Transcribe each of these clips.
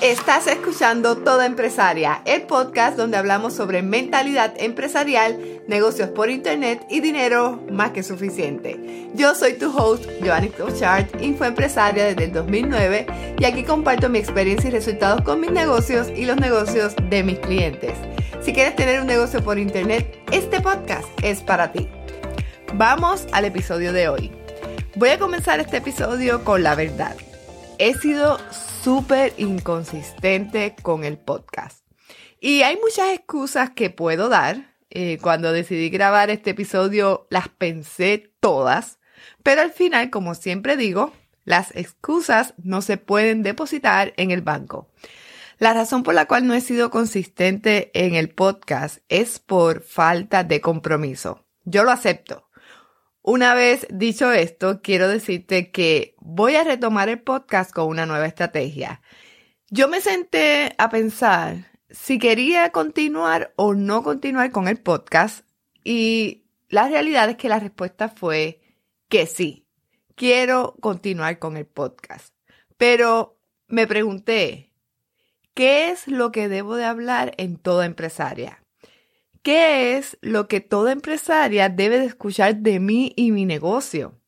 Estás escuchando Toda Empresaria, el podcast donde hablamos sobre mentalidad empresarial, negocios por internet y dinero más que suficiente. Yo soy tu host, Joanny Cochard, infoempresaria desde el 2009 y aquí comparto mi experiencia y resultados con mis negocios y los negocios de mis clientes. Si quieres tener un negocio por internet, este podcast es para ti. Vamos al episodio de hoy. Voy a comenzar este episodio con la verdad. He sido súper inconsistente con el podcast. Y hay muchas excusas que puedo dar. Eh, cuando decidí grabar este episodio las pensé todas, pero al final, como siempre digo, las excusas no se pueden depositar en el banco. La razón por la cual no he sido consistente en el podcast es por falta de compromiso. Yo lo acepto. Una vez dicho esto, quiero decirte que voy a retomar el podcast con una nueva estrategia. Yo me senté a pensar si quería continuar o no continuar con el podcast y la realidad es que la respuesta fue que sí, quiero continuar con el podcast. Pero me pregunté, ¿qué es lo que debo de hablar en toda empresaria? ¿Qué es lo que toda empresaria debe de escuchar de mí y mi negocio?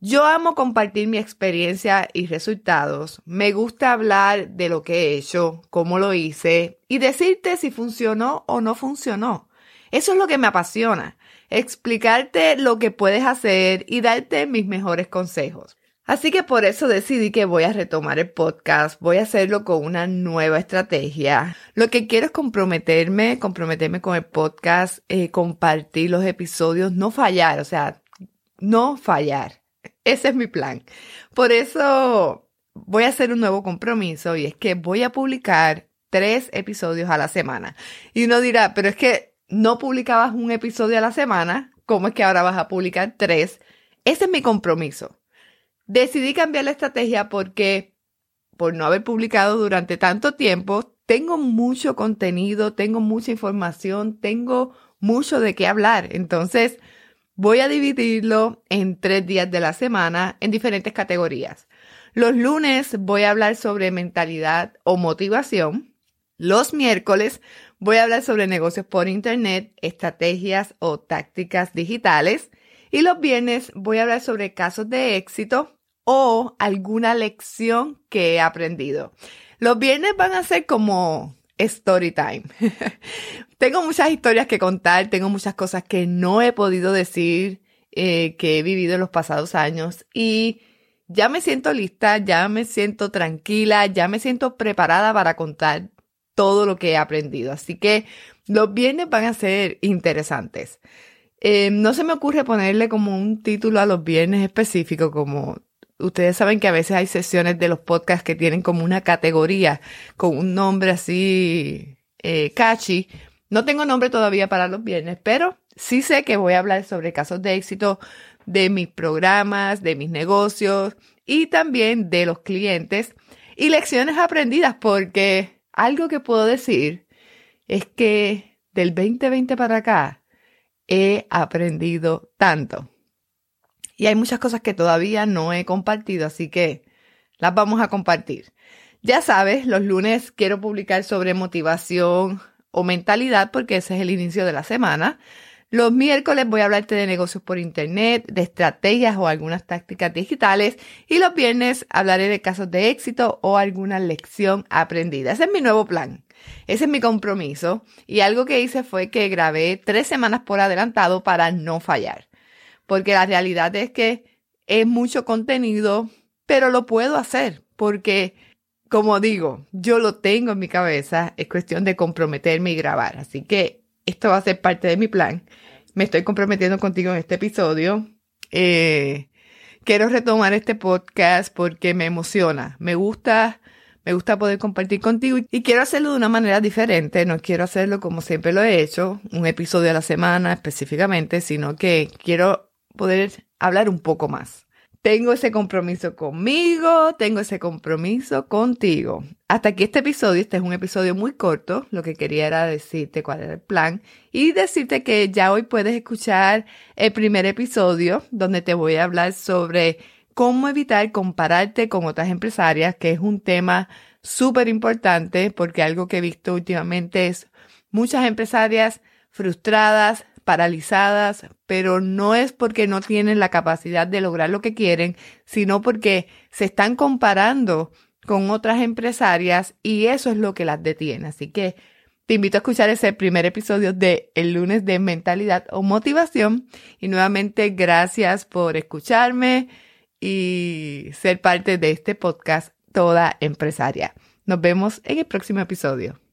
Yo amo compartir mi experiencia y resultados. Me gusta hablar de lo que he hecho, cómo lo hice y decirte si funcionó o no funcionó. Eso es lo que me apasiona, explicarte lo que puedes hacer y darte mis mejores consejos. Así que por eso decidí que voy a retomar el podcast, voy a hacerlo con una nueva estrategia. Lo que quiero es comprometerme, comprometerme con el podcast, eh, compartir los episodios, no fallar, o sea, no fallar. Ese es mi plan. Por eso voy a hacer un nuevo compromiso y es que voy a publicar tres episodios a la semana. Y uno dirá, pero es que no publicabas un episodio a la semana, ¿cómo es que ahora vas a publicar tres? Ese es mi compromiso. Decidí cambiar la estrategia porque, por no haber publicado durante tanto tiempo, tengo mucho contenido, tengo mucha información, tengo mucho de qué hablar. Entonces, voy a dividirlo en tres días de la semana en diferentes categorías. Los lunes voy a hablar sobre mentalidad o motivación. Los miércoles voy a hablar sobre negocios por Internet, estrategias o tácticas digitales. Y los viernes voy a hablar sobre casos de éxito o alguna lección que he aprendido. Los viernes van a ser como story time. tengo muchas historias que contar, tengo muchas cosas que no he podido decir, eh, que he vivido en los pasados años y ya me siento lista, ya me siento tranquila, ya me siento preparada para contar todo lo que he aprendido. Así que los viernes van a ser interesantes. Eh, no se me ocurre ponerle como un título a los viernes específico, como ustedes saben que a veces hay sesiones de los podcasts que tienen como una categoría con un nombre así eh, catchy. No tengo nombre todavía para los viernes, pero sí sé que voy a hablar sobre casos de éxito de mis programas, de mis negocios y también de los clientes y lecciones aprendidas, porque algo que puedo decir es que del 2020 para acá he aprendido tanto. Y hay muchas cosas que todavía no he compartido, así que las vamos a compartir. Ya sabes, los lunes quiero publicar sobre motivación o mentalidad porque ese es el inicio de la semana. Los miércoles voy a hablarte de negocios por internet, de estrategias o algunas tácticas digitales. Y los viernes hablaré de casos de éxito o alguna lección aprendida. Ese es mi nuevo plan. Ese es mi compromiso. Y algo que hice fue que grabé tres semanas por adelantado para no fallar. Porque la realidad es que es mucho contenido, pero lo puedo hacer porque como digo, yo lo tengo en mi cabeza, es cuestión de comprometerme y grabar. Así que esto va a ser parte de mi plan. Me estoy comprometiendo contigo en este episodio. Eh, quiero retomar este podcast porque me emociona. Me gusta, me gusta poder compartir contigo y quiero hacerlo de una manera diferente. No quiero hacerlo como siempre lo he hecho, un episodio a la semana específicamente, sino que quiero poder hablar un poco más. Tengo ese compromiso conmigo, tengo ese compromiso contigo. Hasta aquí este episodio, este es un episodio muy corto, lo que quería era decirte cuál era el plan y decirte que ya hoy puedes escuchar el primer episodio donde te voy a hablar sobre cómo evitar compararte con otras empresarias, que es un tema súper importante porque algo que he visto últimamente es muchas empresarias frustradas, paralizadas, pero no es porque no tienen la capacidad de lograr lo que quieren, sino porque se están comparando con otras empresarias y eso es lo que las detiene. Así que te invito a escuchar ese primer episodio de El lunes de mentalidad o motivación y nuevamente gracias por escucharme y ser parte de este podcast Toda Empresaria. Nos vemos en el próximo episodio.